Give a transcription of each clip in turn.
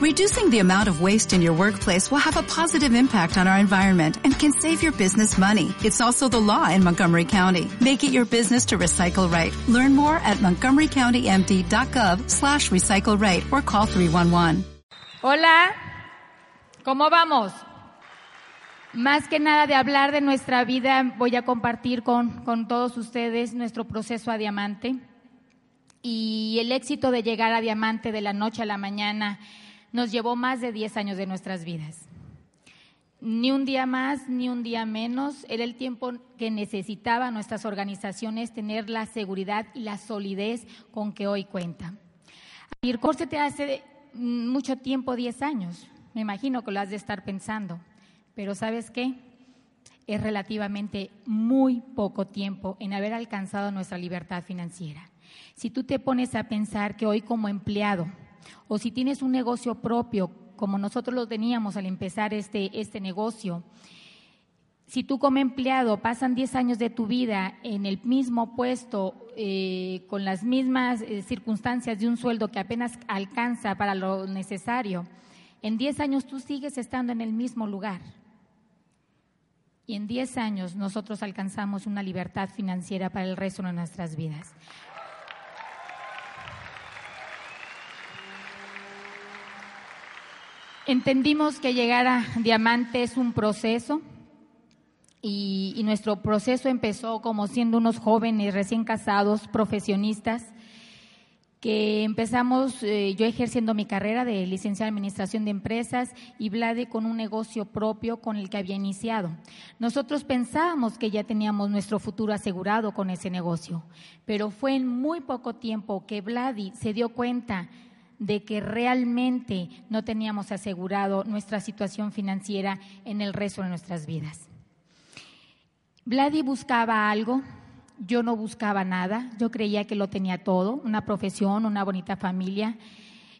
Reducing the amount of waste in your workplace will have a positive impact on our environment and can save your business money. It's also the law in Montgomery County. Make it your business to recycle right. Learn more at montgomerycountymd.gov slash recycle right or call 311. Hola, ¿cómo vamos? Más que nada de hablar de nuestra vida, voy a compartir con, con todos ustedes nuestro proceso a diamante y el éxito de llegar a diamante de la noche a la mañana nos llevó más de 10 años de nuestras vidas. Ni un día más, ni un día menos. Era el tiempo que necesitaban nuestras organizaciones tener la seguridad y la solidez con que hoy cuenta. IRCOR se te hace mucho tiempo, 10 años. Me imagino que lo has de estar pensando. Pero ¿sabes qué? Es relativamente muy poco tiempo en haber alcanzado nuestra libertad financiera. Si tú te pones a pensar que hoy como empleado o si tienes un negocio propio, como nosotros lo teníamos al empezar este, este negocio, si tú como empleado pasan 10 años de tu vida en el mismo puesto, eh, con las mismas eh, circunstancias de un sueldo que apenas alcanza para lo necesario, en 10 años tú sigues estando en el mismo lugar. Y en 10 años nosotros alcanzamos una libertad financiera para el resto de nuestras vidas. Entendimos que llegar a diamante es un proceso y, nuestro proceso empezó como siendo unos jóvenes recién casados, profesionistas, que empezamos eh, yo ejerciendo mi carrera de licenciada en Administración de Empresas y Vlade con un negocio propio con el que había iniciado. Nosotros pensábamos que ya teníamos nuestro futuro asegurado con ese negocio, pero fue en muy poco tiempo que Vladi se dio cuenta de que realmente no teníamos asegurado nuestra situación financiera en el resto de nuestras vidas. Vladi buscaba algo, yo no buscaba nada, yo creía que lo tenía todo, una profesión, una bonita familia,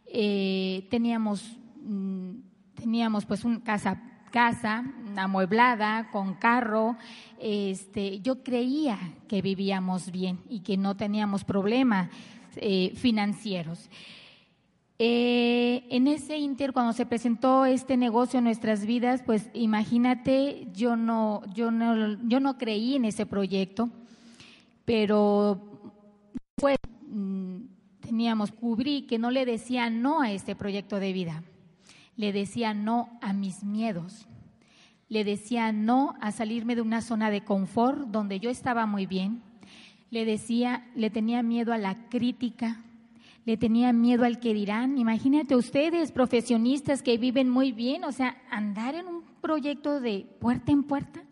eh, teníamos, mm, teníamos pues una casa, casa amueblada, con carro, este, yo creía que vivíamos bien y que no teníamos problemas eh, financieros. Eh, en ese inter, cuando se presentó este negocio en nuestras vidas, pues imagínate, yo no, yo no, yo no creí en ese proyecto, pero pues teníamos cubrí que no le decía no a este proyecto de vida, le decía no a mis miedos, le decía no a salirme de una zona de confort donde yo estaba muy bien, le decía, le tenía miedo a la crítica, le tenía miedo al que dirán. Imagínate ustedes, profesionistas que viven muy bien, o sea, andar en un proyecto de puerta en puerta.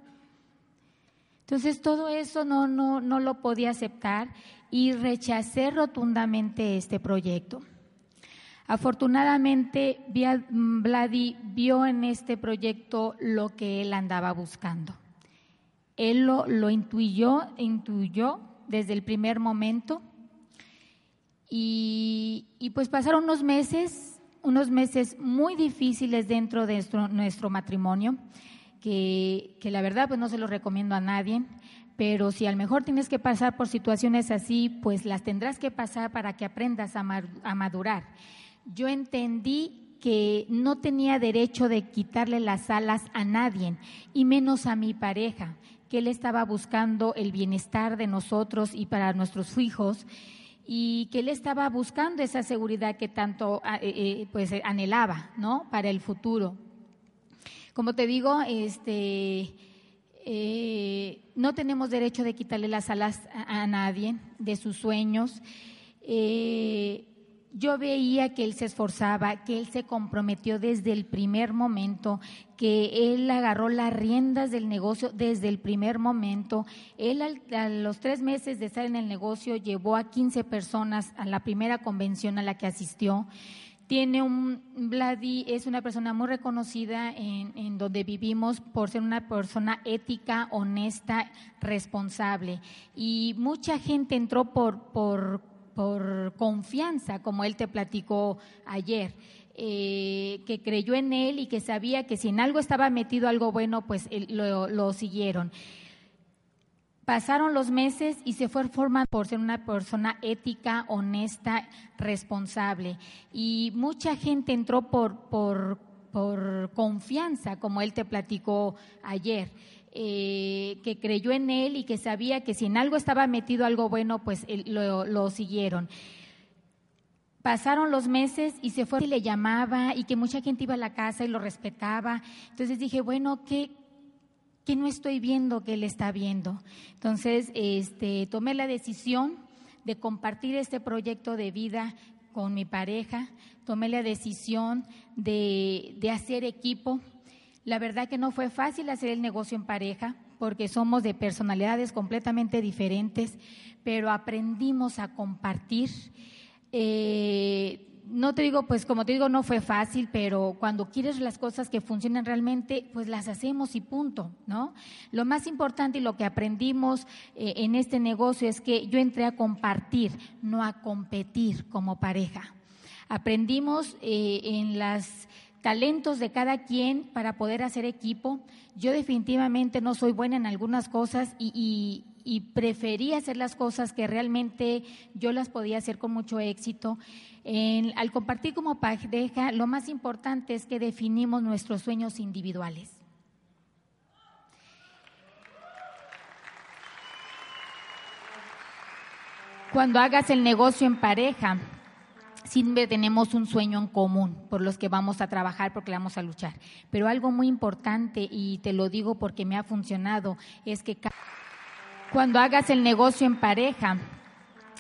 Entonces todo eso no, no, no lo podía aceptar y rechacé rotundamente este proyecto. Afortunadamente, Vladi vio en este proyecto lo que él andaba buscando. Él lo, lo intuyó, intuyó desde el primer momento y, pues pasaron unos meses, unos meses muy difíciles dentro de nuestro, matrimonio, que, la verdad pues no se lo recomiendo a nadie, pero si a lo mejor tienes que pasar por situaciones así, pues las tendrás que pasar para que aprendas a, a madurar. Yo entendí que no tenía derecho de quitarle las alas a nadie, y menos a mi pareja, que él estaba buscando el bienestar de nosotros y para nuestros hijos y que él estaba buscando esa seguridad que tanto ah, eh, eh, pues anhelaba, ¿no? Para el futuro. Como te digo, este eh, no tenemos derecho de quitarle las alas a, nadie de sus sueños yo veía que él se esforzaba, que él se comprometió desde el primer momento, que él agarró las riendas del negocio desde el primer momento. Él a los tres meses de estar en el negocio llevó a 15 personas a la primera convención a la que asistió. Tiene un, Vladi es una persona muy reconocida en, en donde vivimos por ser una persona ética, honesta, responsable. Y mucha gente entró por, por por confianza, como él te platicó ayer. Eh, que creyó en él y que sabía que si en algo estaba metido algo bueno, pues lo, siguieron. Pasaron los meses y se fue formando por ser una persona ética, honesta, responsable. Y mucha gente entró por, por, por confianza, como él te platicó ayer. Eh, que creyó en él y que sabía que si en algo estaba metido algo bueno, pues lo, siguieron pasaron los meses y se fue y le llamaba y que mucha gente iba a la casa y lo respetaba. Entonces dije, bueno, ¿qué, que no estoy viendo que él está viendo. Entonces, este, tomé la decisión de compartir este proyecto de vida con mi pareja, tomé la decisión de, de hacer equipo. La verdad que no fue fácil hacer el negocio en pareja porque somos de personalidades completamente diferentes, pero aprendimos a compartir. Eh, no te digo, pues como te digo, no fue fácil, pero cuando quieres las cosas que funcionan realmente, pues las hacemos y punto, ¿no? Lo más importante y lo que aprendimos eh, en este negocio es que yo entré a compartir, no a competir como pareja. Aprendimos eh, en las talentos de cada quien para poder hacer equipo. Yo definitivamente no soy buena en algunas cosas y, y preferí hacer las cosas que realmente yo las podía hacer con mucho éxito. al compartir como pareja, lo más importante es que definimos nuestros sueños individuales. Cuando hagas el negocio en pareja, siempre tenemos un sueño en común por los que vamos a trabajar, porque vamos a luchar. Pero algo muy importante, y te lo digo porque me ha funcionado, es que cuando hagas el negocio en pareja,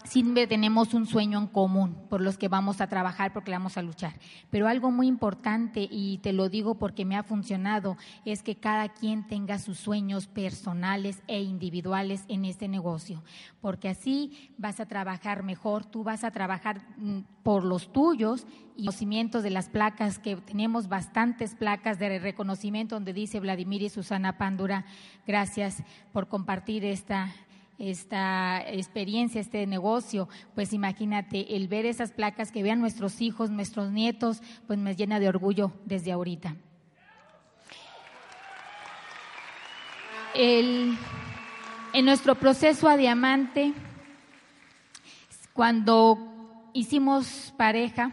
siempre tenemos un sueño en común por los que vamos a trabajar, porque vamos a luchar. Pero algo muy importante, y te lo digo porque me ha funcionado, es que cada quien tenga sus sueños personales e individuales en este negocio, porque así vas a trabajar mejor, tú vas a trabajar mm, por los tuyos y conocimientos de las placas, que tenemos bastantes placas de reconocimiento donde dice Vladimir y Susana Pándura, gracias por compartir esta esta experiencia, este negocio, pues imagínate, el ver esas placas que vean nuestros hijos, nuestros nietos, pues me llena de orgullo desde ahorita. en nuestro proceso a diamante, cuando hicimos pareja,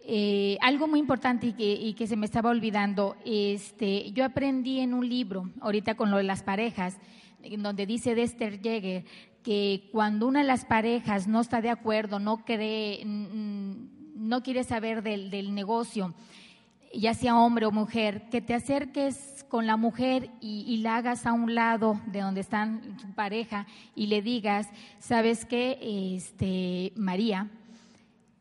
eh, algo muy importante y que, y que, se me estaba olvidando, este, yo aprendí en un libro, ahorita con lo de las parejas, en donde dice Dexter Jäger que cuando una de las parejas no está de acuerdo, no cree, no quiere saber del, del negocio, ya sea hombre o mujer, que te acerques con la mujer y, la hagas a un lado de donde están tu pareja y le digas, ¿sabes qué? Este, María,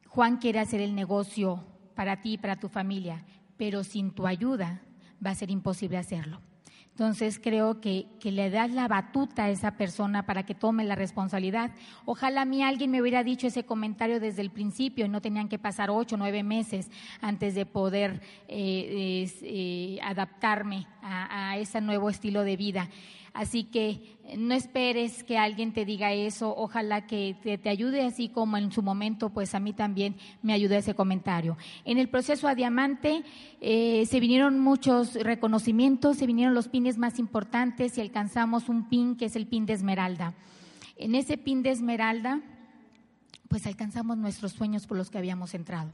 Juan quiere hacer el negocio para ti y para tu familia, pero sin tu ayuda va a ser imposible hacerlo. Entonces creo que, le das la batuta a esa persona para que tome la responsabilidad. Ojalá a mí alguien me hubiera dicho ese comentario desde el principio y no tenían que pasar ocho o nueve meses antes de poder eh, eh, adaptarme a, a ese nuevo estilo de vida. Así que no esperes que alguien te diga eso, ojalá que te, ayude así como en su momento, pues a mí también me ayudó ese comentario. En el proceso a diamante eh, se vinieron muchos reconocimientos, se vinieron los pines más importantes y alcanzamos un pin que es el pin de esmeralda. En ese pin de esmeralda, pues alcanzamos nuestros sueños por los que habíamos entrado.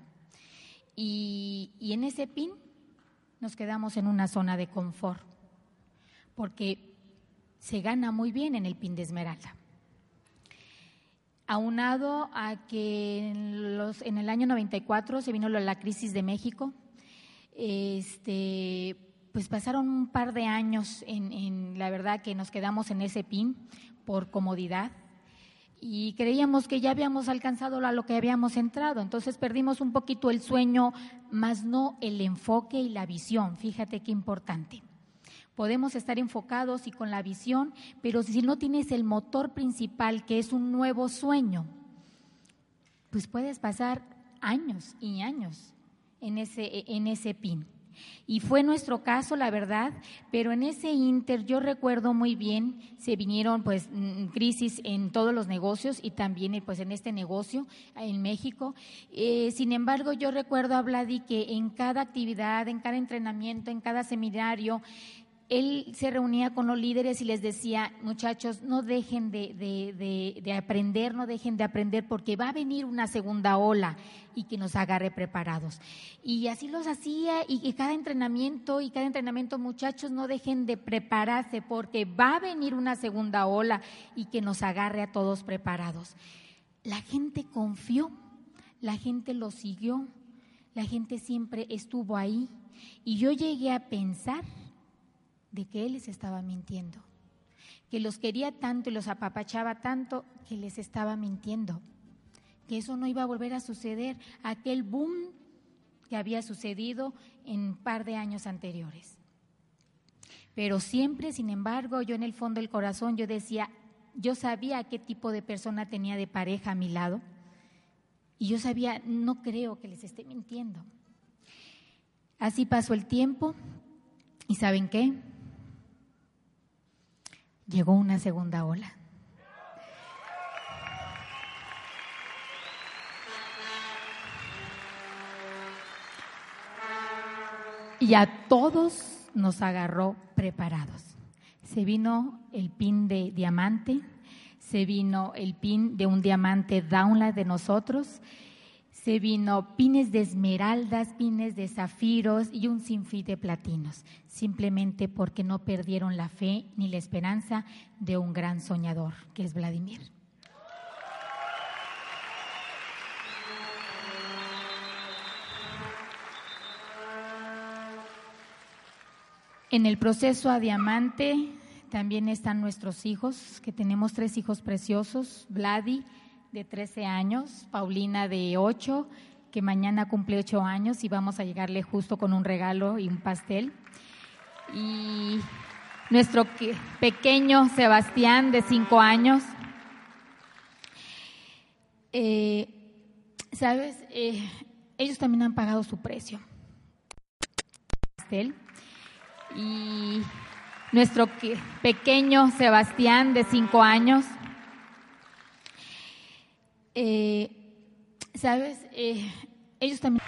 Y, y en ese pin nos quedamos en una zona de confort, porque se gana muy bien en el pin de esmeralda. Aunado a que en, los, en el año 94 se vino la crisis de México, este, pues pasaron un par de años en, en la verdad que nos quedamos en ese pin por comodidad y creíamos que ya habíamos alcanzado a lo que habíamos entrado, entonces perdimos un poquito el sueño, más no el enfoque y la visión, fíjate qué importante. Podemos estar enfocados y con la visión, pero si no tienes el motor principal, que es un nuevo sueño, pues puedes pasar años y años en ese, en ese pin. Y fue nuestro caso, la verdad, pero en ese inter yo recuerdo muy bien, se vinieron pues mm, crisis en todos los negocios y también pues en este negocio en México. Eh, sin embargo, yo recuerdo a Vladi que en cada actividad, en cada entrenamiento, en cada seminario, él se reunía con los líderes y les decía, muchachos, no dejen de, aprender, no dejen de aprender porque va a venir una segunda ola y que nos agarre preparados. Y así los hacía y, cada entrenamiento y cada entrenamiento, muchachos, no dejen de prepararse porque va a venir una segunda ola y que nos agarre a todos preparados. La gente confió, la gente lo siguió, la gente siempre estuvo ahí y yo llegué a pensar de que Él les estaba mintiendo, que los quería tanto y los apapachaba tanto que les estaba mintiendo, que eso no iba a volver a suceder, aquel boom que había sucedido en un par de años anteriores. Pero siempre, sin embargo, yo en el fondo del corazón, yo decía, yo sabía qué tipo de persona tenía de pareja a mi lado y yo sabía, no creo que les esté mintiendo. Así pasó el tiempo y ¿saben qué? Llegó una segunda ola. Y a todos nos agarró preparados. Se vino el pin de diamante, se vino el pin de un diamante downline de nosotros se vino pines de esmeraldas, pines de zafiros y un sinfín de platinos, simplemente porque no perdieron la fe ni la esperanza de un gran soñador, que es Vladimir. En el proceso a diamante también están nuestros hijos, que tenemos tres hijos preciosos, Vladi, de 13 años, Paulina de 8, que mañana cumple 8 años y vamos a llegarle justo con un regalo y un pastel. Y nuestro pequeño Sebastián de 5 años. Eh, Sabes, eh, ellos también han pagado su precio. Pastel. Y nuestro pequeño Sebastián de 5 años. Eh, Sabes, eh, ellos también...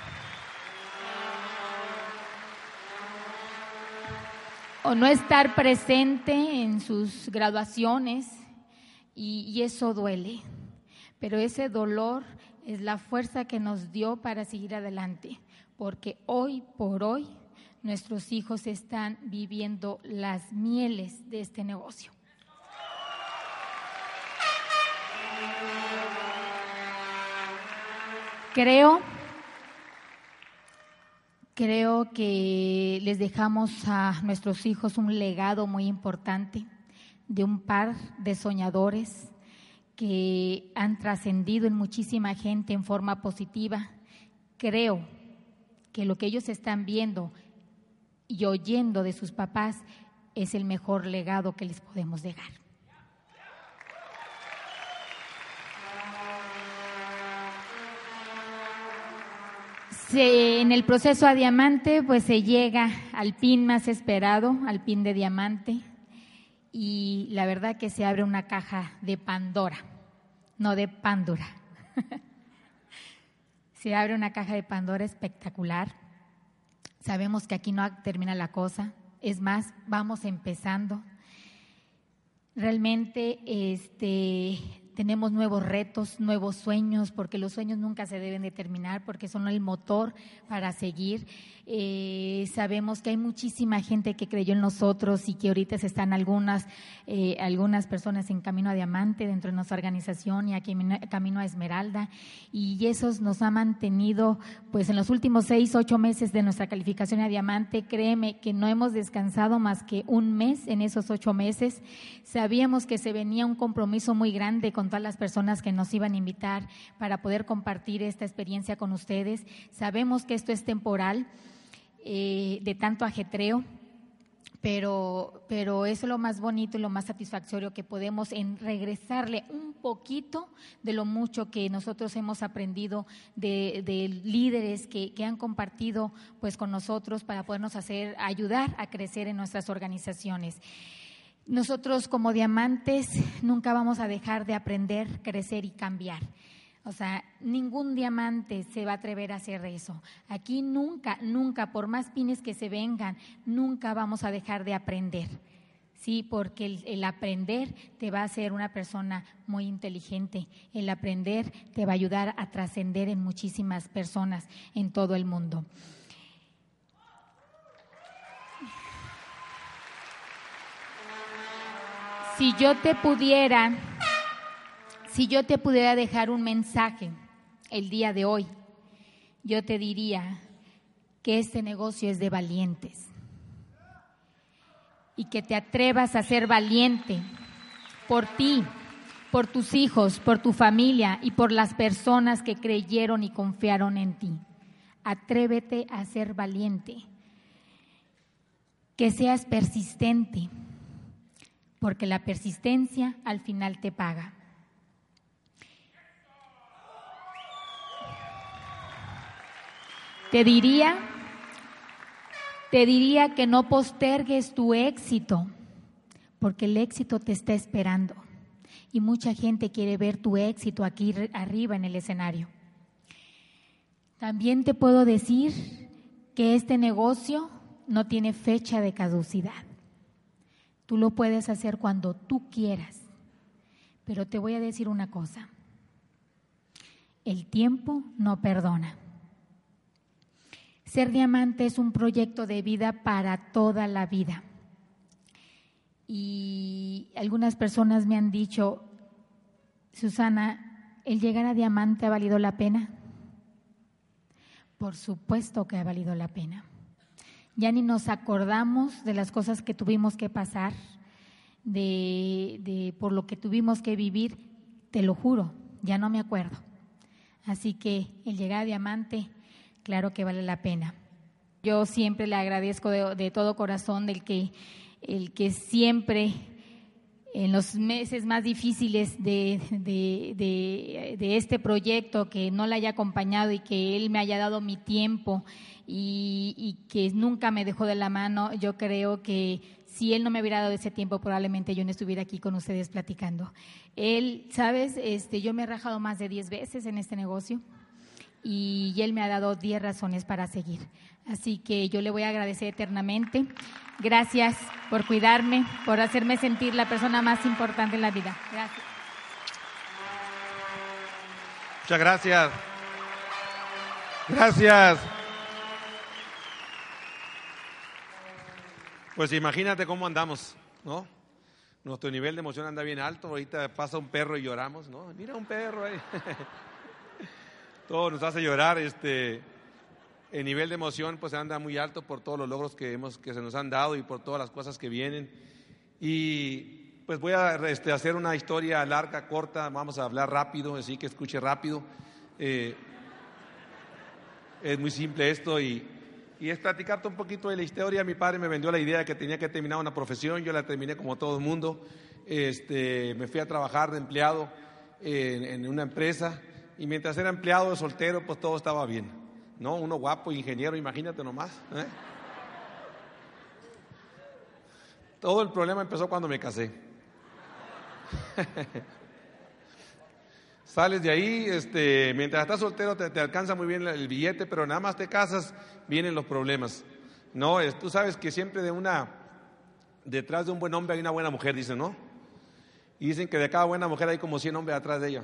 O no estar presente en sus graduaciones y, eso duele. Pero ese dolor es la fuerza que nos dio para seguir adelante, porque hoy por hoy nuestros hijos están viviendo las mieles de este negocio. Creo, creo que les dejamos a nuestros hijos un legado muy importante de un par de soñadores que han trascendido en muchísima gente en forma positiva. Creo que lo que ellos están viendo y oyendo de sus papás es el mejor legado que les podemos dejar. En el proceso a diamante, pues se llega al pin más esperado, al pin de diamante, y la verdad que se abre una caja de Pandora, no de Pandora. se abre una caja de Pandora espectacular. Sabemos que aquí no termina la cosa, es más, vamos empezando. Realmente, este, tenemos nuevos retos, nuevos sueños, porque los sueños nunca se deben de terminar, porque son el motor para seguir. Eh, sabemos que hay muchísima gente que creyó en nosotros y que ahorita están algunas, eh, algunas personas en camino a diamante dentro de nuestra organización y aquí camino a Esmeralda. Y esos nos ha mantenido, pues en los últimos seis, ocho meses de nuestra calificación a diamante, créeme que no hemos descansado más que un mes en esos ocho meses. Sabíamos que se venía un compromiso muy grande con todas las personas que nos iban a invitar para poder compartir esta experiencia con ustedes. Sabemos que esto es temporal, eh, de tanto ajetreo, pero, pero eso es lo más bonito y lo más satisfactorio que podemos en regresarle un poquito de lo mucho que nosotros hemos aprendido de, de líderes que, que, han compartido pues con nosotros para podernos hacer ayudar a crecer en nuestras organizaciones. Nosotros como diamantes nunca vamos a dejar de aprender, crecer y cambiar. O sea, ningún diamante se va a atrever a hacer eso. Aquí nunca, nunca, por más pines que se vengan, nunca vamos a dejar de aprender. Sí, porque el, aprender te va a hacer una persona muy inteligente. El aprender te va a ayudar a trascender en muchísimas personas en todo el mundo. Si yo te pudiera si yo te pudiera dejar un mensaje el día de hoy, yo te diría que este negocio es de valientes y que te atrevas a ser valiente por ti, por tus hijos, por tu familia y por las personas que creyeron y confiaron en ti. Atrévete a ser valiente, que seas persistente, porque la persistencia al final te paga. Te diría, te diría que no postergues tu éxito, porque el éxito te está esperando. Y mucha gente quiere ver tu éxito aquí arriba en el escenario. También te puedo decir que este negocio no tiene fecha de caducidad. Tú lo puedes hacer cuando tú quieras. Pero te voy a decir una cosa. El tiempo no perdona. Ser diamante es un proyecto de vida para toda la vida. Y algunas personas me han dicho, Susana, ¿el llegar a diamante ha valido la pena? Por supuesto que ha valido la pena. Ya ni nos acordamos de las cosas que tuvimos que pasar, de, de por lo que tuvimos que vivir, te lo juro, ya no me acuerdo. Así que el llegar a diamante claro que vale la pena. Yo siempre le agradezco de, todo corazón del que, el que siempre en los meses más difíciles de, de, este proyecto, que no le haya acompañado y que él me haya dado mi tiempo y, y, que nunca me dejó de la mano, yo creo que si él no me hubiera dado ese tiempo, probablemente yo no estuviera aquí con ustedes platicando. Él, sabes, este, yo me he rajado más de 10 veces en este negocio y él me ha dado 10 razones para seguir. Así que yo le voy a agradecer eternamente. Gracias por cuidarme, por hacerme sentir la persona más importante en la vida. Gracias. Muchas gracias. Gracias. Pues imagínate cómo andamos, ¿no? Nuestro nivel de emoción anda bien alto. Ahorita pasa un perro y lloramos, ¿no? Mira un perro ahí. todo nos hace llorar. Este, el nivel de emoción pues anda muy alto por todos los logros que, hemos, que se nos han dado y por todas las cosas que vienen. Y pues voy a este, hacer una historia larga, corta, vamos a hablar rápido, así que escuche rápido. Eh, es muy simple esto y, y es platicarte un poquito de la historia. Mi padre me vendió la idea de que tenía que terminar una profesión, yo la terminé como todo el mundo. Este, me fui a trabajar de empleado en, en una empresa y mientras era empleado soltero, pues todo estaba bien. ¿No? Uno guapo, ingeniero, imagínate nomás. ¿eh? Todo el problema empezó cuando me casé. Sales de ahí, este, mientras estás soltero te, alcanza muy bien el billete, pero nada más te casas, vienen los problemas. No, tú sabes que siempre de una, detrás de un buen hombre hay una buena mujer, dicen, ¿no? Y dicen que de cada buena mujer hay como 100 hombres atrás de ella.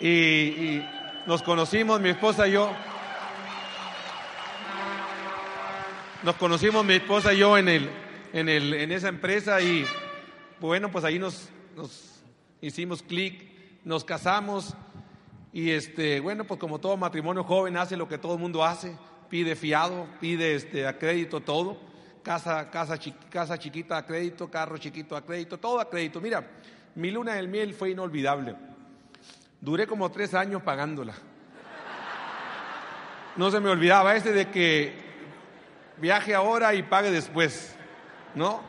Y, nos conocimos, mi esposa y yo. Nos conocimos mi esposa y yo en, el, en, el, en esa empresa y bueno, pues ahí nos, nos hicimos clic, nos casamos y este, bueno, pues como todo matrimonio joven hace lo que todo el mundo hace, pide fiado, pide este, a crédito todo, casa, casa, casa chiquita a crédito, carro chiquito a crédito, todo a crédito. Mira, mi luna del miel fue inolvidable. Duré como tres años pagándola. No se me olvidaba ese de que viaje ahora y pague después, ¿no?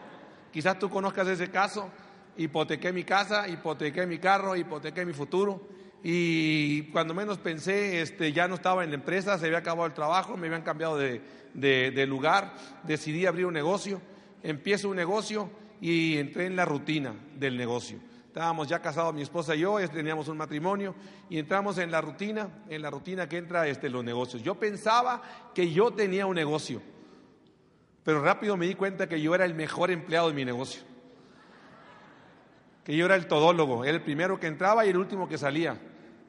Quizás tú conozcas ese caso. Hipotequé mi casa, hipotequé mi carro, hipotequé mi futuro. Y cuando menos pensé, este, ya no estaba en la empresa, se había acabado el trabajo, me habían cambiado de, de lugar, decidí abrir un negocio, empiezo un negocio y entré en la rutina del negocio Estábamos ya casados mi esposa y yo, teníamos un matrimonio y entramos en la rutina, en la rutina que entra este, los negocios. Yo pensaba que yo tenía un negocio, pero rápido me di cuenta que yo era el mejor empleado de mi negocio. Que yo era el todólogo, era el primero que entraba y el último que salía.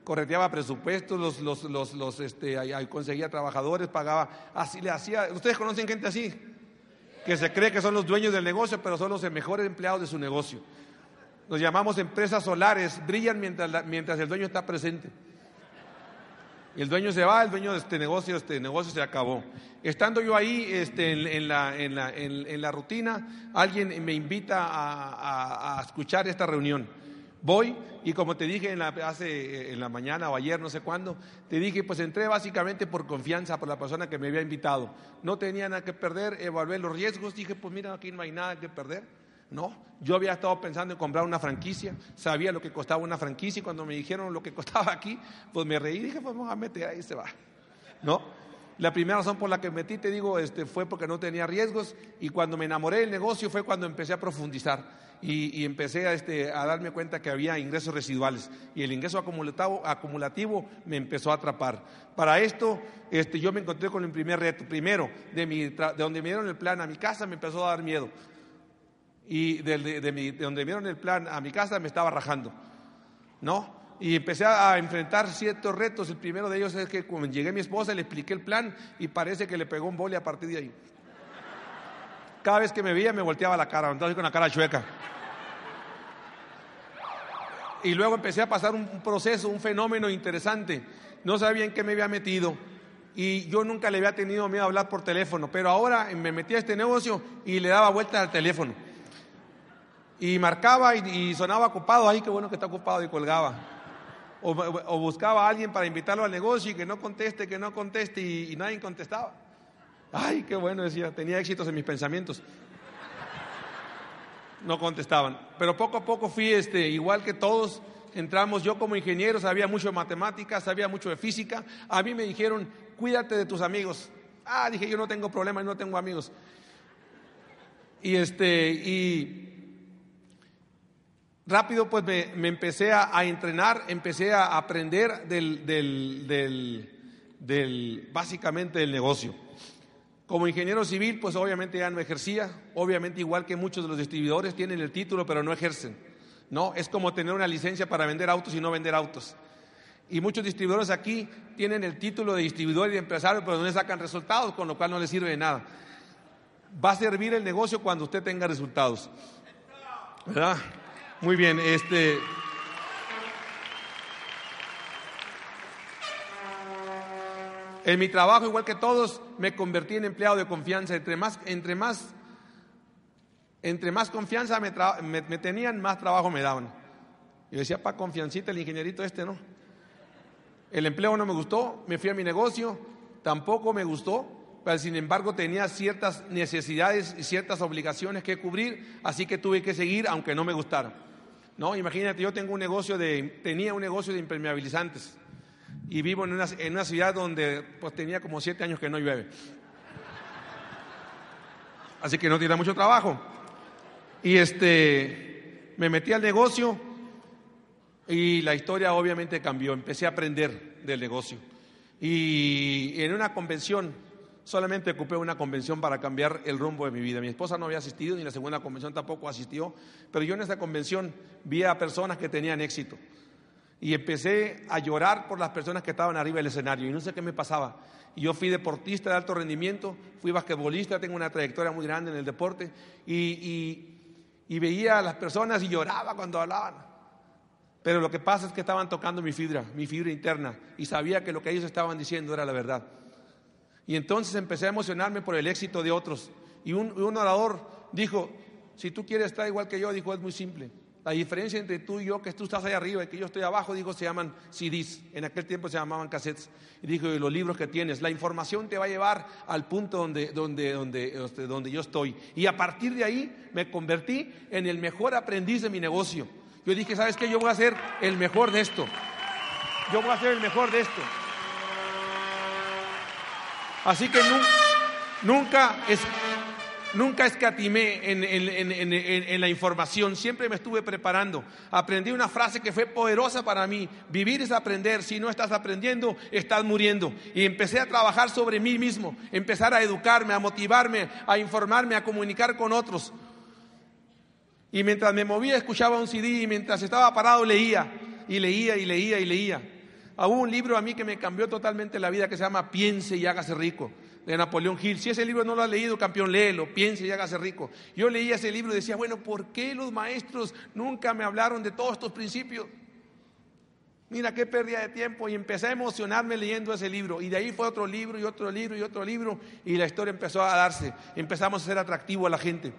Correteaba presupuestos, los, los, los, los este, conseguía trabajadores, pagaba, así le hacía. ¿Ustedes conocen gente así? Que se cree que son los dueños del negocio, pero son los mejores empleados de su negocio. Nos llamamos empresas solares, brillan mientras, mientras el dueño está presente. Y el dueño se va, el dueño de este negocio, este negocio se acabó. Estando yo ahí este, en, la, en, la, en, la, rutina, alguien me invita a, a, escuchar esta reunión. Voy y como te dije en la, hace, en la mañana o ayer, no sé cuándo, te dije, pues entré básicamente por confianza por la persona que me había invitado. No tenía nada que perder, evalué los riesgos, dije, pues mira, aquí no hay nada que perder no, yo había estado pensando en comprar una franquicia, sabía lo que costaba una franquicia y cuando me dijeron lo que costaba aquí, pues me reí y dije, pues vamos a meter, ahí se va. ¿No? La primera razón por la que metí, te digo, este, fue porque no tenía riesgos y cuando me enamoré del negocio fue cuando empecé a profundizar y, empecé a, este, a darme cuenta que había ingresos residuales y el ingreso acumulativo, acumulativo me empezó a atrapar. Para esto este, yo me encontré con el primer reto. Primero, de, mi, de donde me dieron el plan a mi casa me empezó a dar miedo y de, donde vieron el plan a mi casa me estaba rajando, ¿no? Y empecé a enfrentar ciertos retos. El primero de ellos es que cuando llegué a mi esposa le expliqué el plan y parece que le pegó un bole a partir de ahí. Cada vez que me veía me volteaba la cara, entonces con la cara chueca. Y luego empecé a pasar un proceso, un fenómeno interesante. No sabía en qué me había metido y yo nunca le había tenido miedo a hablar por teléfono, pero ahora me metí a este negocio y le daba vueltas al teléfono. Y marcaba y, sonaba ocupado, ay, qué bueno que está ocupado y colgaba. O, buscaba a alguien para invitarlo al negocio y que no conteste, que no conteste y, y nadie contestaba. Ay, qué bueno, decía, tenía éxitos en mis pensamientos. No contestaban. Pero poco a poco fui, este, igual que todos, entramos, yo como ingeniero sabía mucho de matemáticas, sabía mucho de física. A mí me dijeron, cuídate de tus amigos. Ah, dije, yo no tengo problema, no tengo amigos. Y este, y rápido pues me, empecé a, entrenar, empecé a aprender del, básicamente del negocio. Como ingeniero civil, pues obviamente ya no ejercía, obviamente igual que muchos de los distribuidores tienen el título pero no ejercen. No, es como tener una licencia para vender autos y no vender autos. Y muchos distribuidores aquí tienen el título de distribuidor y de empresario, pero no le sacan resultados, con lo cual no les sirve de nada. Va a servir el negocio cuando usted tenga resultados. ¿Verdad? Muy bien, este. En mi trabajo, igual que todos, me convertí en empleado de confianza. Entre más, entre más, entre más confianza me, tenían, más trabajo me daban. Yo decía, pa, confiancita el ingenierito este, ¿no? El empleo no me gustó, me fui a mi negocio, tampoco me gustó, pero sin embargo tenía ciertas necesidades y ciertas obligaciones que cubrir, así que tuve que seguir aunque no me gustara. No, imagínate, yo tengo un negocio de, tenía un negocio de impermeabilizantes y vivo en una, en una ciudad donde pues tenía como siete años que no llueve. Así que no tiene mucho trabajo. Y este, me metí al negocio y la historia obviamente cambió. Empecé a aprender del negocio. Y en una convención solamente ocupé una convención para cambiar el rumbo de mi vida. Mi esposa no había asistido, ni la segunda convención tampoco asistió, pero yo en esa convención vi a personas que tenían éxito. Y empecé a llorar por las personas que estaban arriba del escenario y no sé qué me pasaba. Yo fui deportista de alto rendimiento, fui basquetbolista, tengo una trayectoria muy grande en el deporte y, y veía a las personas y lloraba cuando hablaban. Pero lo que pasa es que estaban tocando mi fibra, mi fibra interna, y sabía que lo que ellos estaban diciendo era la verdad. Y entonces empecé a emocionarme por el éxito de otros. Y un, orador dijo, si tú quieres estar igual que yo, dijo, es muy simple. La diferencia entre tú y yo, que tú estás ahí arriba y que yo estoy abajo, dijo, se llaman CDs. En aquel tiempo se llamaban cassettes. Y dijo, y los libros que tienes, la información te va a llevar al punto donde, donde, donde, este, donde yo estoy. Y a partir de ahí me convertí en el mejor aprendiz de mi negocio. Yo dije, ¿sabes qué? Yo voy a ser el mejor de esto. Yo voy a ser el mejor de esto. Así que nunca, nunca escatimé en, en, la información, siempre me estuve preparando. Aprendí una frase que fue poderosa para mí. Vivir es aprender. Si no estás aprendiendo, estás muriendo. Y empecé a trabajar sobre mí mismo, empezar a educarme, a motivarme, a informarme, a comunicar con otros. Y mientras me movía, escuchaba un CD y mientras estaba parado leía y leía y leía y leía. Hubo un libro a mí que me cambió totalmente la vida que se llama Piense y hágase rico de Napoleón Hill. Si ese libro no lo has leído, campeón, léelo, piense y hágase rico. Yo leía ese libro y decía, bueno, ¿por qué los maestros nunca me hablaron de todos estos principios? Mira qué pérdida de tiempo. Y empecé a emocionarme leyendo ese libro. Y de ahí fue otro libro y otro libro y otro libro. Y la historia empezó a darse. Empezamos a ser atractivo a la gente.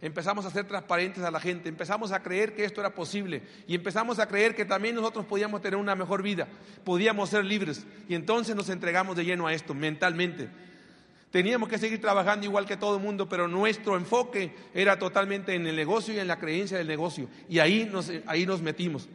Empezamos a ser transparentes a la gente. Empezamos a creer que esto era posible. Y empezamos a creer que también nosotros podíamos tener una mejor vida. Podíamos ser libres. Y entonces nos entregamos de lleno a esto mentalmente. Teníamos que seguir trabajando igual que todo el mundo, pero nuestro enfoque era totalmente en el negocio y en la creencia del negocio. Y ahí nos, ahí nos metimos.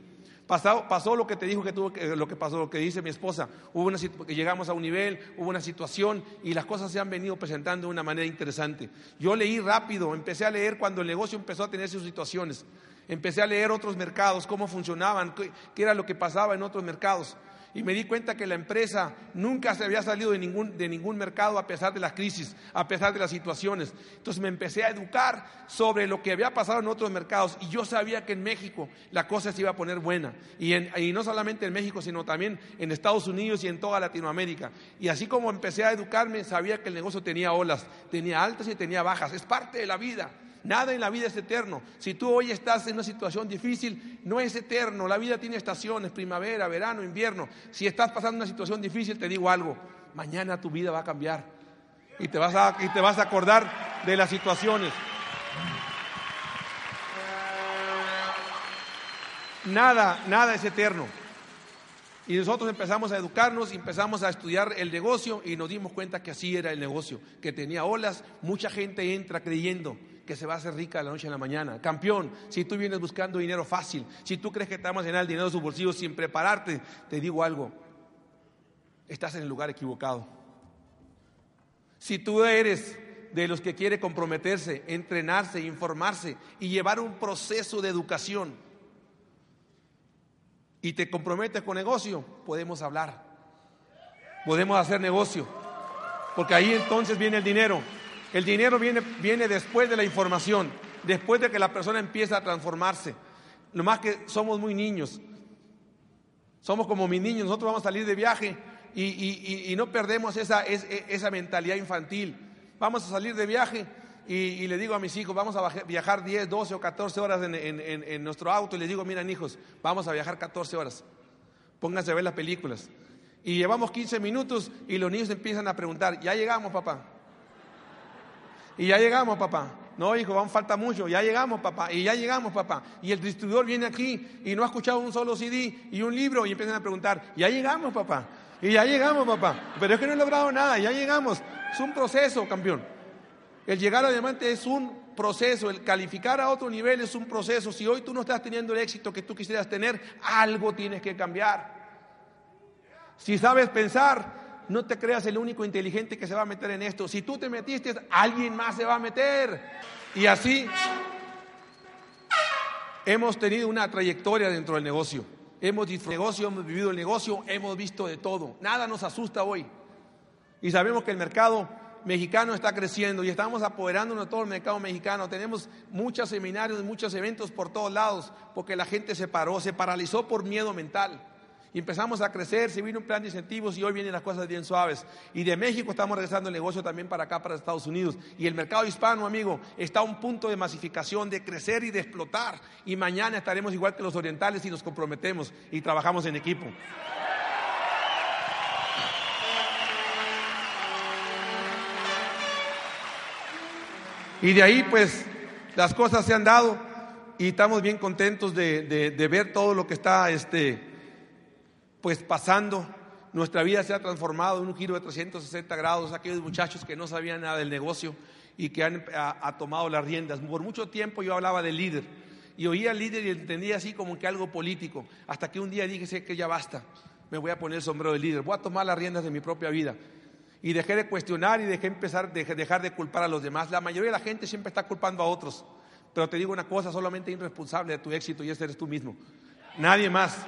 Pasó, lo que te dijo que tuvo lo que pasó, lo que dice mi esposa. Hubo una, llegamos a un nivel, hubo una situación y las cosas se han venido presentando de una manera interesante. Yo leí rápido, empecé a leer cuando el negocio empezó a tener sus situaciones. Empecé a leer otros mercados, cómo funcionaban, qué era lo que pasaba en otros mercados y me di cuenta que la empresa nunca se había salido de ningún, de ningún mercado a pesar de las crisis, a pesar de las situaciones. Entonces me empecé a educar sobre lo que había pasado en otros mercados y yo sabía que en México la cosa se iba a poner buena. Y, y no solamente en México, sino también en Estados Unidos y en toda Latinoamérica. Y así como empecé a educarme, sabía que el negocio tenía olas, tenía altas y tenía bajas. Es parte de la vida. Nada en la vida es eterno. Si tú hoy estás en una situación difícil, no es eterno. La vida tiene estaciones, primavera, verano, invierno. Si estás pasando una situación difícil, te digo algo, mañana tu vida va a cambiar. Y te vas a, y te vas a acordar de las situaciones. Nada, nada es eterno. Y nosotros empezamos a educarnos y empezamos a estudiar el negocio y nos dimos cuenta que así era el negocio, que tenía olas, mucha gente entra creyendo que se va a hacer rica de la noche a la mañana. Campeón, si tú vienes buscando dinero fácil, si tú crees que te vamos a llenar el dinero de sin prepararte, te digo algo, estás en el lugar equivocado. Si tú eres de los que quiere comprometerse, entrenarse, informarse y llevar un proceso de educación y te comprometes con negocio, podemos hablar, podemos hacer negocio, porque ahí entonces viene el dinero. El dinero viene, viene después de la información, después de que la persona empieza a transformarse. Lo más que somos muy niños. Somos como mis niños, nosotros vamos a salir de viaje y, no perdemos esa, esa, mentalidad infantil. Vamos a salir de viaje y, le digo a mis hijos, vamos a viajar 10, 12 o 14 horas en, en, nuestro auto y les digo, miren hijos, vamos a viajar 14 horas. Pónganse a ver las películas. Y llevamos 15 minutos y los niños empiezan a preguntar, ¿ya llegamos papá? Y ya llegamos, papá. No, hijo, aún falta mucho. Ya llegamos, papá. Y ya llegamos, papá. Y el distribuidor viene aquí y no ha escuchado un solo CD y un libro y empiezan a preguntar, ya llegamos, papá. Y ya llegamos, papá. Pero es que no he logrado nada, ya llegamos. Es un proceso, campeón. El llegar a diamante es un proceso, el calificar a otro nivel es un proceso. Si hoy tú no estás teniendo el éxito que tú quisieras tener, algo tienes que cambiar. Si sabes pensar, no te creas el único inteligente que se va a meter en esto. Si tú te metiste, alguien más se va a meter. Y así hemos tenido una trayectoria dentro del negocio. Hemos el negocio, hemos vivido el negocio, hemos visto de todo. Nada nos asusta hoy. Y sabemos que el mercado mexicano está creciendo y estamos apoderándonos de todo el mercado mexicano. Tenemos muchos seminarios, muchos eventos por todos lados, porque la gente se paró, se paralizó por miedo mental. Y empezamos a crecer, se vino un plan de incentivos y hoy vienen las cosas bien suaves. Y de México estamos regresando el negocio también para acá, para Estados Unidos. Y el mercado hispano, amigo, está a un punto de masificación, de crecer y de explotar. Y mañana estaremos igual que los orientales y nos comprometemos y trabajamos en equipo. Y de ahí, pues, las cosas se han dado y estamos bien contentos de, de ver todo lo que está este, pues pasando, nuestra vida se ha transformado en un giro de 360 grados. Aquellos muchachos que no sabían nada del negocio y que han tomado las riendas. Por mucho tiempo yo hablaba del líder y oía al líder y entendía así como que algo político. Hasta que un día dije, sé que ya basta, me voy a poner el sombrero de líder, voy a tomar las riendas de mi propia vida. Y dejé de cuestionar y dejé empezar, de dejar de culpar a los demás. La mayoría de la gente siempre está culpando a otros. Pero te digo una cosa, solamente irresponsable de tu éxito y ese eres tú mismo. Nadie más.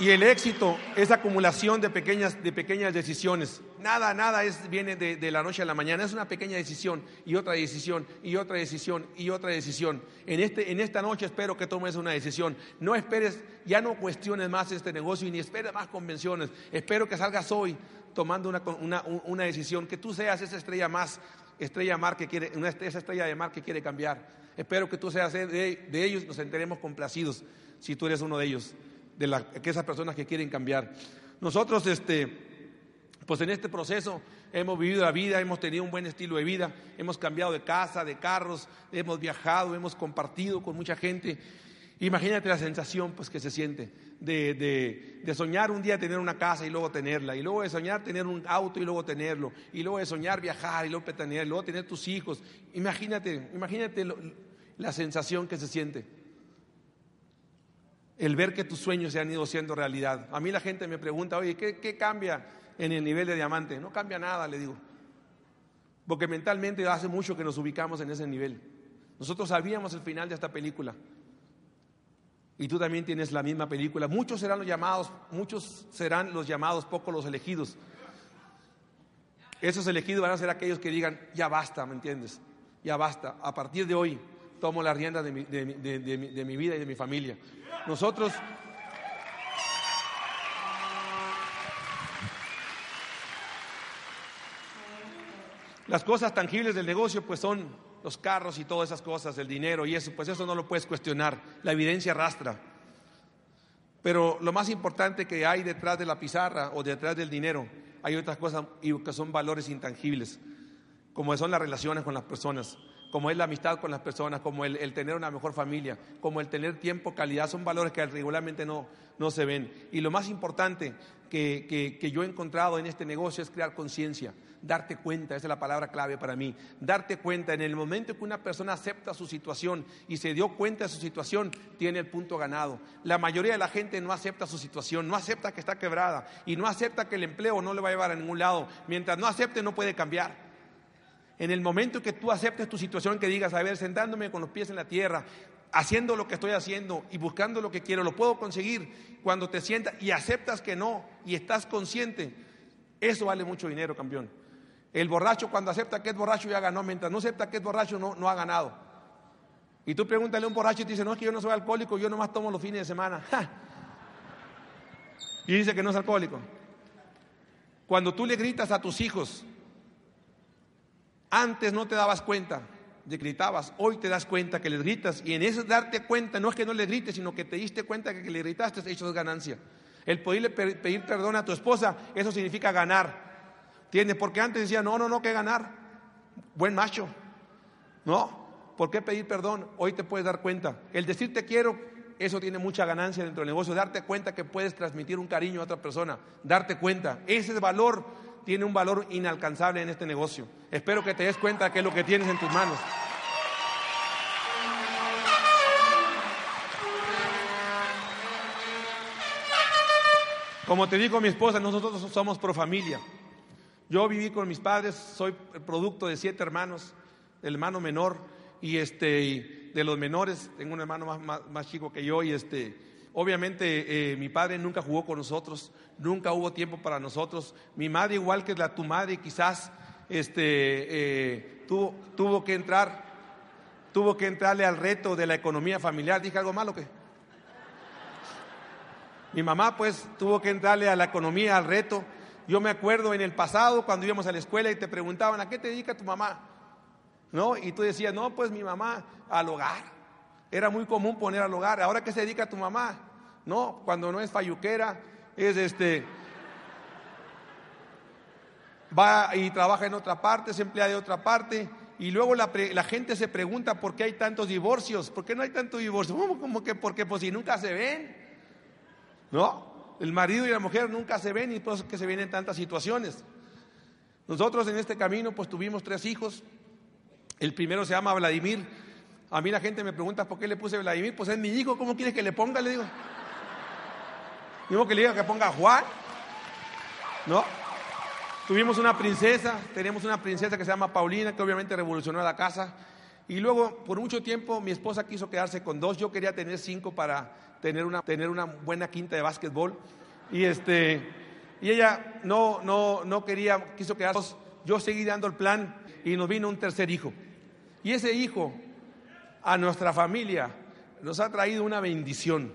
Y el éxito es acumulación de pequeñas, de pequeñas decisiones. Nada, nada es, viene de, la noche a la mañana. Es una pequeña decisión y otra decisión y otra decisión y otra decisión. En, este, en esta noche espero que tomes una decisión. No esperes, ya no cuestiones más este negocio y ni esperes más convenciones. Espero que salgas hoy tomando una, una, decisión, que tú seas esa estrella más, estrella mar que quiere, una, esa estrella de mar que quiere cambiar. Espero que tú seas de, de ellos, nos enteremos complacidos si tú eres uno de ellos de la, que esas personas que quieren cambiar. Nosotros, este, pues en este proceso hemos vivido la vida, hemos tenido un buen estilo de vida, hemos cambiado de casa, de carros, hemos viajado, hemos compartido con mucha gente. Imagínate la sensación pues, que se siente de, de, de, soñar un día tener una casa y luego tenerla, y luego de soñar tener un auto y luego tenerlo, y luego de soñar viajar y luego tenerlo, luego tener tus hijos. Imagínate, imagínate la sensación que se siente el ver que tus sueños se han ido siendo realidad. A mí la gente me pregunta, oye, ¿qué, cambia en el nivel de diamante? No cambia nada, le digo. Porque mentalmente hace mucho que nos ubicamos en ese nivel. Nosotros sabíamos el final de esta película. Y tú también tienes la misma película. Muchos serán los llamados, muchos serán los llamados, pocos los elegidos. Esos elegidos van a ser aquellos que digan, ya basta, ¿me entiendes? Ya basta. A partir de hoy tomo la rienda de mi, de mi vida y de mi familia. Nosotros las cosas tangibles del negocio pues son los carros y todas esas cosas, el dinero y eso, pues eso no lo puedes cuestionar, la evidencia arrastra. Pero lo más importante que hay detrás de la pizarra o detrás del dinero, hay otras cosas que son valores intangibles, como son las relaciones con las personas como es la amistad con las personas, como el, tener una mejor familia, como el tener tiempo, calidad, son valores que regularmente no, no se ven. Y lo más importante que, que, yo he encontrado en este negocio es crear conciencia, darte cuenta, esa es la palabra clave para mí, darte cuenta en el momento que una persona acepta su situación y se dio cuenta de su situación, tiene el punto ganado. La mayoría de la gente no acepta su situación, no acepta que está quebrada y no acepta que el empleo no le va a llevar a ningún lado. Mientras no acepte no puede cambiar. En el momento que tú aceptes tu situación, que digas, a ver, sentándome con los pies en la tierra, haciendo lo que estoy haciendo y buscando lo que quiero, lo puedo conseguir. Cuando te sientas y aceptas que no y estás consciente, eso vale mucho dinero, campeón. El borracho cuando acepta que es borracho ya ganó, mientras no acepta que es borracho no, no ha ganado. Y tú pregúntale a un borracho y te dice, no es que yo no soy alcohólico, yo nomás tomo los fines de semana. Y dice que no es alcohólico. Cuando tú le gritas a tus hijos, antes no te dabas cuenta de gritabas, hoy te das cuenta que le gritas y en ese darte cuenta no es que no le grites, sino que te diste cuenta que, le gritaste, eso es ganancia. El poderle pedir perdón a tu esposa, eso significa ganar. ¿Entiendes? Porque antes decía, no, no, no, que ganar. Buen macho. ¿No? ¿Por qué pedir perdón? Hoy te puedes dar cuenta. El decirte quiero, eso tiene mucha ganancia dentro del negocio. Darte cuenta que puedes transmitir un cariño a otra persona. Darte cuenta. Ese es valor tiene un valor inalcanzable en este negocio. Espero que te des cuenta que es lo que tienes en tus manos. Como te digo mi esposa, nosotros somos pro familia. Yo viví con mis padres, soy producto de siete hermanos, el hermano menor y este de los menores, tengo un hermano más, más chico que yo y este Obviamente eh, mi padre nunca jugó con nosotros, nunca hubo tiempo para nosotros. Mi madre, igual que la tu madre, quizás este, eh, tuvo, tuvo que entrar, tuvo que entrarle al reto de la economía familiar. ¿Dije algo malo que? Mi mamá pues tuvo que entrarle a la economía, al reto. Yo me acuerdo en el pasado cuando íbamos a la escuela y te preguntaban, ¿a qué te dedica tu mamá? ¿No? Y tú decías, no, pues mi mamá al hogar. Era muy común poner al hogar. ¿Ahora qué se dedica tu mamá? No, cuando no es falluquera, es este. Va y trabaja en otra parte, se emplea de otra parte. Y luego la, gente se pregunta por qué hay tantos divorcios. ¿Por qué no hay tantos divorcios? Como que porque pues si nunca se ven. ¿No? El marido y la mujer nunca se ven y por eso es que se vienen tantas situaciones. Nosotros en este camino pues tuvimos tres hijos. El primero se llama Vladimir a mí la gente me pregunta por qué le puse Vladimir, pues es mi hijo, ¿cómo quieres que le ponga? Le digo. Digo que le diga que ponga Juan. ¿No? Tuvimos una princesa, tenemos una princesa que se llama Paulina, que obviamente revolucionó la casa. Y luego, por mucho tiempo, mi esposa quiso quedarse con dos. Yo quería tener cinco para tener una, tener una buena quinta de básquetbol. Y, este, y ella no, no, no quería, quiso quedarse. Yo seguí dando el plan y nos vino un tercer hijo. Y ese hijo a nuestra familia nos ha traído una bendición,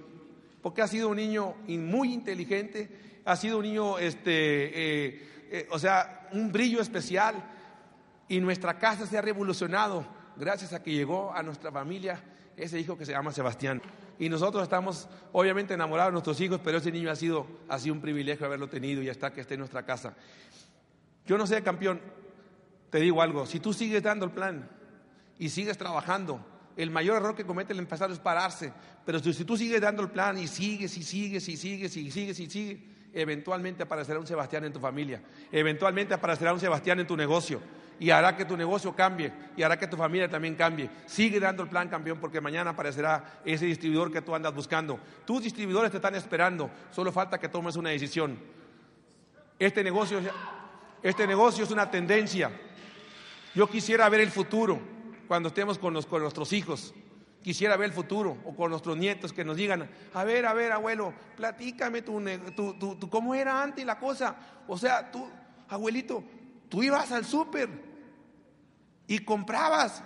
porque ha sido un niño muy inteligente, ha sido un niño, este, eh, eh, o sea, un brillo especial, y nuestra casa se ha revolucionado gracias a que llegó a nuestra familia ese hijo que se llama Sebastián. Y nosotros estamos obviamente enamorados de nuestros hijos, pero ese niño ha sido, ha sido un privilegio haberlo tenido y hasta que esté en nuestra casa. Yo no sé, campeón, te digo algo, si tú sigues dando el plan y sigues trabajando, el mayor error que comete el empresario es pararse, pero si, tú sigues dando el plan y sigues y sigues y sigues y sigues y sigues, eventualmente aparecerá un Sebastián en tu familia, eventualmente aparecerá un Sebastián en tu negocio y hará que tu negocio cambie y hará que tu familia también cambie. Sigue dando el plan campeón porque mañana aparecerá ese distribuidor que tú andas buscando. Tus distribuidores te están esperando, solo falta que tomes una decisión. Este negocio, este negocio es una tendencia. Yo quisiera ver el futuro cuando estemos con, nuestros hijos. Quisiera ver el futuro o con nuestros nietos que nos digan, a ver, a ver, abuelo, platícame tu, tu, cómo era antes la cosa. O sea, tú, abuelito, tú ibas al súper y comprabas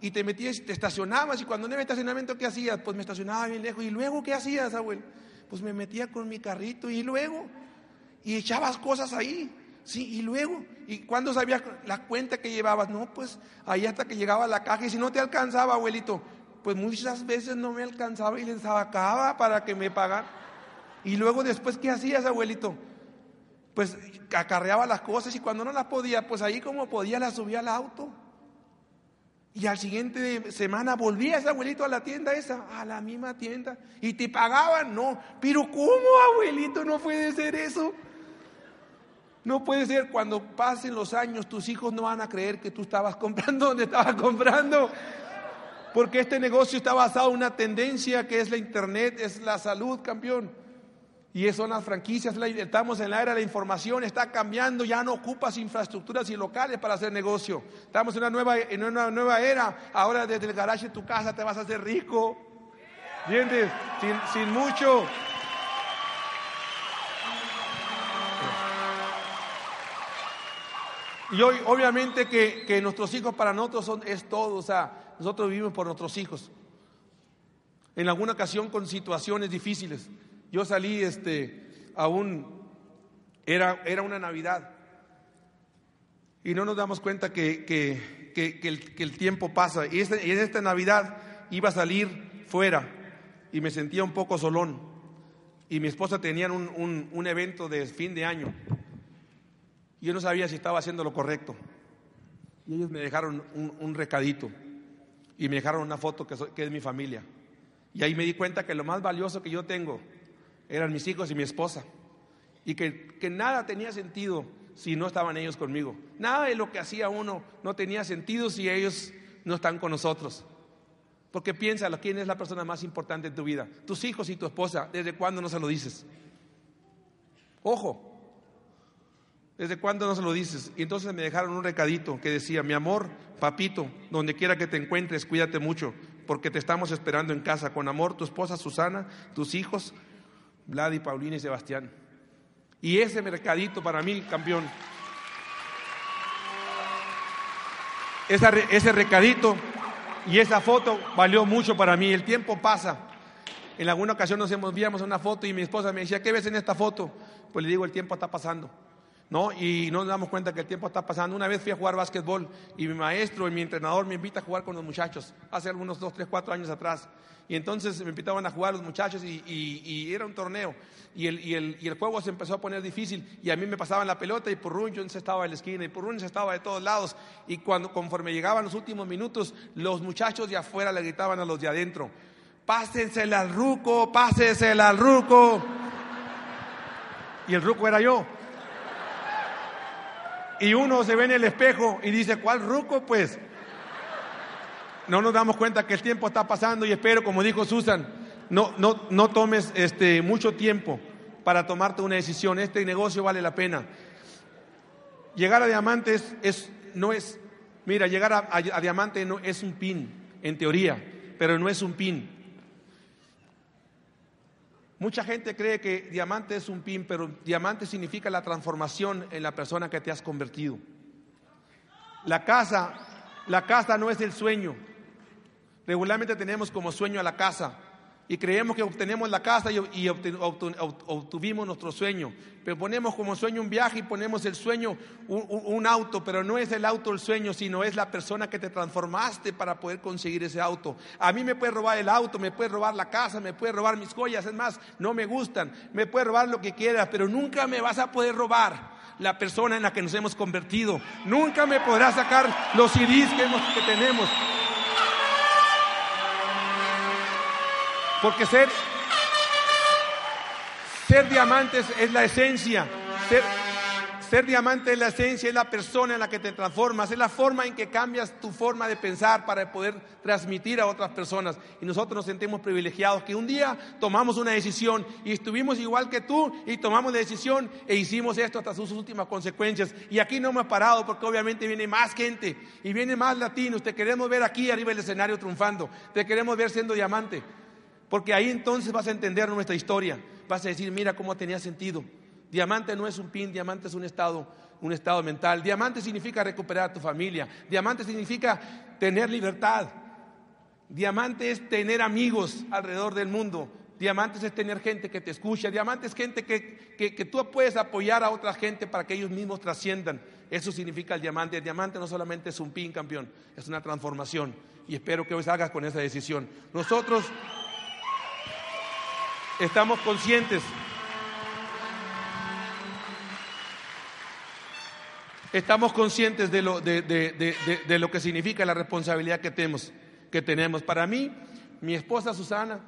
y te metías, te estacionabas y cuando no había estacionamiento, ¿qué hacías? Pues me estacionaba bien lejos. ¿Y luego qué hacías, abuelo? Pues me metía con mi carrito y luego, y echabas cosas ahí. Sí, y luego, ¿y cuándo sabías la cuenta que llevabas? No, pues ahí hasta que llegaba la caja y si no te alcanzaba, abuelito, pues muchas veces no me alcanzaba y les sacaba para que me pagaran. Y luego después, ¿qué hacías, abuelito? Pues acarreaba las cosas y cuando no las podía, pues ahí como podía las subía al auto. Y al siguiente semana volvías, abuelito, a la tienda esa, a la misma tienda, y te pagaban, no. Pero ¿cómo, abuelito? No puede ser eso. No puede ser cuando pasen los años, tus hijos no van a creer que tú estabas comprando donde estabas comprando. Porque este negocio está basado en una tendencia que es la internet, es la salud, campeón. Y eso son las franquicias, estamos en la era de la información, está cambiando, ya no ocupas infraestructuras y locales para hacer negocio. Estamos en una nueva, en una nueva era, ahora desde el garaje de tu casa te vas a hacer rico. ¿Entiendes? Sin, sin mucho. Y hoy, obviamente que, nuestros hijos para nosotros son, es todo, o sea, nosotros vivimos por nuestros hijos. En alguna ocasión con situaciones difíciles. Yo salí, este, aún, era, era una Navidad. Y no nos damos cuenta que, que, el, tiempo pasa. Y, este, en esta Navidad iba a salir fuera y me sentía un poco solón. Y mi esposa tenía un, un evento de fin de año. Yo no sabía si estaba haciendo lo correcto. Y ellos me dejaron un, recadito y me dejaron una foto que, que, es mi familia. Y ahí me di cuenta que lo más valioso que yo tengo eran mis hijos y mi esposa. Y que, que nada tenía sentido si no estaban ellos conmigo. Nada de lo que hacía uno no tenía sentido si ellos no están con nosotros. Porque piénsalo, ¿quién es la persona más importante en tu vida? Tus hijos y tu esposa. ¿Desde cuándo no se lo dices? Ojo, ¿Desde cuándo no se lo dices? Y entonces me dejaron un recadito que decía, mi amor, papito, donde quiera que te encuentres, cuídate mucho, porque te estamos esperando en casa. Con amor, tu esposa Susana, tus hijos, Vlad y Paulina y Sebastián. Y ese recadito para mí, campeón, ese recadito y esa foto valió mucho para mí. El tiempo pasa. En alguna ocasión nos enviamos una foto y mi esposa me decía, ¿qué ves en esta foto? Pues le digo, el tiempo está pasando. ¿No? Y no nos damos cuenta que el tiempo está pasando. Una vez fui a jugar básquetbol y mi maestro y mi entrenador me invita a jugar con los muchachos, hace algunos dos, tres, cuatro años atrás. Y entonces me invitaban a jugar los muchachos y, era un torneo. Y el, y, el, y el, juego se empezó a poner difícil y a mí me pasaban la pelota y Purrún yo estaba en la esquina y Purrún estaba de todos lados. Y cuando, conforme llegaban los últimos minutos, los muchachos de afuera le gritaban a los de adentro, pásensela al ruco, pásensela al ruco. Y el ruco era yo. Y uno se ve en el espejo y dice, ¿cuál ruco pues? No nos damos cuenta que el tiempo está pasando y espero, como dijo Susan, no, no, no tomes este, mucho tiempo para tomarte una decisión. Este negocio vale la pena. Llegar a diamantes es, no es, mira, llegar a, a diamante no es un pin, en teoría, pero no es un pin. Mucha gente cree que diamante es un pin, pero diamante significa la transformación en la persona que te has convertido. La casa, la casa no es el sueño. Regularmente tenemos como sueño a la casa y creemos que obtenemos la casa y, obtuvimos nuestro sueño. Pero ponemos como sueño un viaje y ponemos el sueño un, auto, pero no es el auto el sueño, sino es la persona que te transformaste para poder conseguir ese auto. A mí me puede robar el auto, me puede robar la casa, me puede robar mis joyas, es más, no me gustan, me puede robar lo que quieras, pero nunca me vas a poder robar la persona en la que nos hemos convertido. Nunca me podrás sacar los CDs que, que tenemos. Porque ser, ser diamantes es la esencia. Ser, ser diamante es la esencia, es la persona en la que te transformas, es la forma en que cambias tu forma de pensar para poder transmitir a otras personas. Y nosotros nos sentimos privilegiados que un día tomamos una decisión y estuvimos igual que tú y tomamos la decisión e hicimos esto hasta sus últimas consecuencias. Y aquí no hemos parado porque obviamente viene más gente y viene más latinos. Te queremos ver aquí arriba del escenario triunfando. Te queremos ver siendo diamante. Porque ahí entonces vas a entender nuestra historia. Vas a decir, mira cómo tenía sentido. Diamante no es un pin, diamante es un estado, un estado mental. Diamante significa recuperar a tu familia. Diamante significa tener libertad. Diamante es tener amigos alrededor del mundo. Diamantes es tener gente que te escucha. Diamante es gente que, que, que, tú puedes apoyar a otra gente para que ellos mismos trasciendan. Eso significa el diamante. El diamante no solamente es un pin, campeón, es una transformación. Y espero que hoy salgas con esa decisión. Nosotros estamos conscientes. Estamos conscientes de lo, de, lo, que significa la responsabilidad que tenemos, que tenemos. Para mí, mi esposa Susana,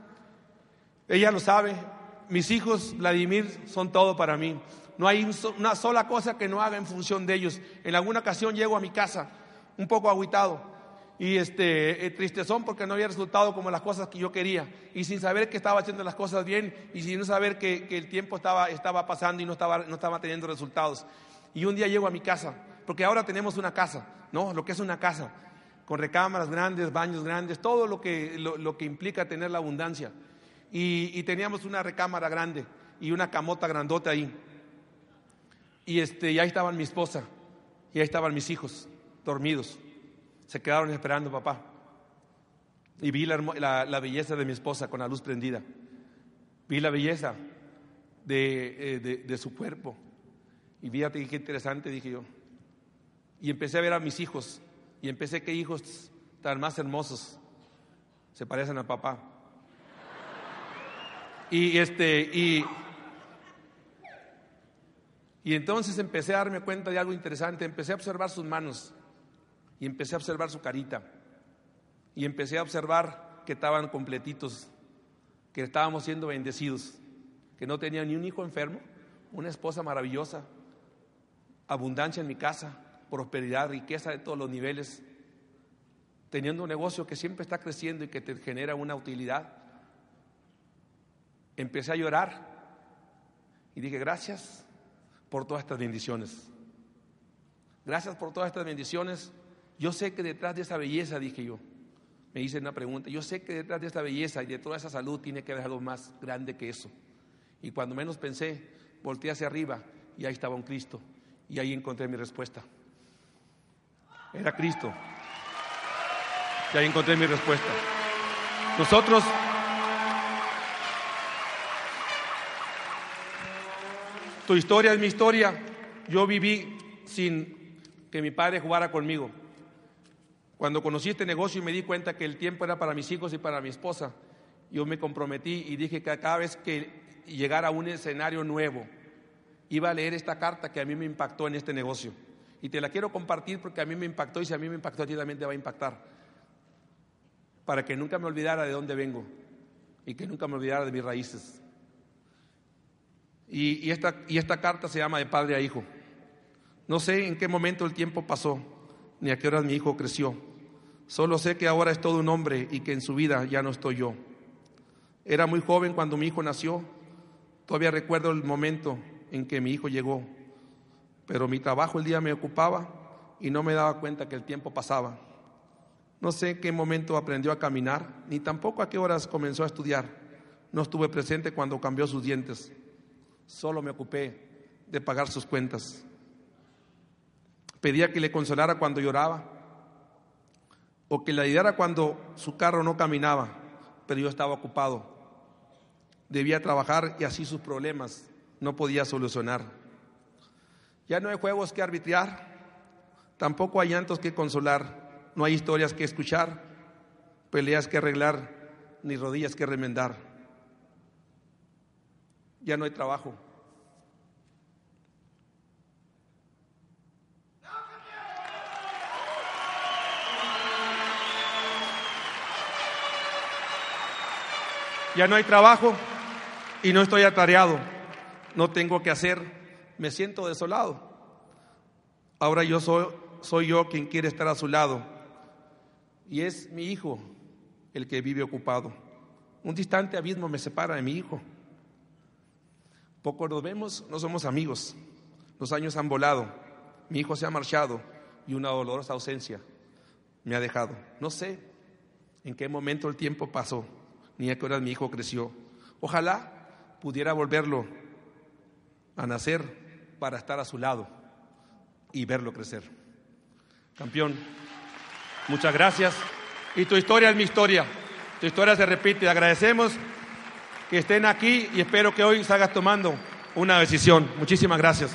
ella lo sabe, mis hijos, Vladimir, son todo para mí. No hay una sola cosa que no haga en función de ellos. En alguna ocasión llego a mi casa un poco aguitado y este, eh, tristezón porque no había resultado como las cosas que yo quería y sin saber que estaba haciendo las cosas bien y sin saber que, el tiempo estaba, estaba pasando y no estaba, no estaba teniendo resultados. Y un día llego a mi casa, porque ahora tenemos una casa, ¿no? Lo que es una casa, con recámaras grandes, baños grandes, todo lo que, lo, que implica tener la abundancia. Y, y, teníamos una recámara grande y una camota grandota ahí. Y, este, y ahí estaban mi esposa y ahí estaban mis hijos dormidos se quedaron esperando papá. Y vi la, belleza de mi esposa con la luz prendida. Vi la belleza de, eh, su cuerpo. Y fíjate qué interesante, dije yo. Y empecé a ver a mis hijos. Y empecé que hijos tan más hermosos se parecen a papá. Y este, y, y entonces empecé a darme cuenta de algo interesante. Empecé a observar sus manos y empecé a observar su carita y empecé a observar que estaban completitos, que estábamos siendo bendecidos, que no tenía ni un hijo enfermo, una esposa maravillosa, abundancia en mi casa, prosperidad, riqueza de todos los niveles, teniendo un negocio que siempre está creciendo y que te genera una utilidad. Empecé a llorar y dije, gracias por todas estas bendiciones. Gracias por todas estas bendiciones yo sé que detrás de esa belleza, dije yo, me hice una pregunta, yo sé que detrás de esta belleza y de toda esa salud tiene que haber algo más grande que eso. Y cuando menos pensé, volteé hacia arriba y ahí estaba un Cristo. Y ahí encontré mi respuesta. Era Cristo. Y ahí encontré mi respuesta. Nosotros Tu historia es mi historia. Yo viví sin que mi padre jugara conmigo. Cuando conocí este negocio y me di cuenta que el tiempo era para mis hijos y para mi esposa, yo me comprometí y dije que cada vez que llegara a un escenario nuevo, iba a leer esta carta que a mí me impactó en este negocio. Y te la quiero compartir porque a mí me impactó y si a mí me impactó a ti también te va a impactar. Para que nunca me olvidara de dónde vengo y que nunca me olvidara de mis raíces. Y, esta, y esta carta se llama de padre a hijo. No sé en qué momento el tiempo pasó, ni a qué horas mi hijo creció. Solo sé que ahora es todo un hombre y que en su vida ya no estoy yo. Era muy joven cuando mi hijo nació. Todavía recuerdo el momento en que mi hijo llegó, pero mi trabajo el día me ocupaba y no me daba cuenta que el tiempo pasaba. No sé qué momento aprendió a caminar, ni tampoco a qué horas comenzó a estudiar. No estuve presente cuando cambió sus dientes. Solo me ocupé de pagar sus cuentas. Pedía que le consolara cuando lloraba o que le ayudara cuando su carro no caminaba, pero yo estaba ocupado. Debía trabajar y así sus problemas no podía solucionar. Ya no hay juegos que arbitrar, tampoco hay llantos que consolar, no hay historias que escuchar, peleas que arreglar, ni rodillas que remendar. Ya no hay trabajo. Ya no hay trabajo y no estoy atareado. No tengo que hacer. Me siento desolado. Ahora yo soy, yo quien quiere estar a su lado. Y es mi hijo el que vive ocupado. Un distante abismo me separa de mi hijo. Poco nos vemos, no somos amigos. Los años han volado. Mi hijo se ha marchado y una dolorosa ausencia me ha dejado. No sé en qué momento el tiempo pasó ni a qué hora mi hijo creció. Ojalá pudiera volverlo a nacer para estar a su lado y verlo crecer. Campeón, muchas gracias. Y tu historia es mi historia. Tu historia se repite. Agradecemos que estén aquí y espero que hoy salgas tomando una decisión. Muchísimas gracias.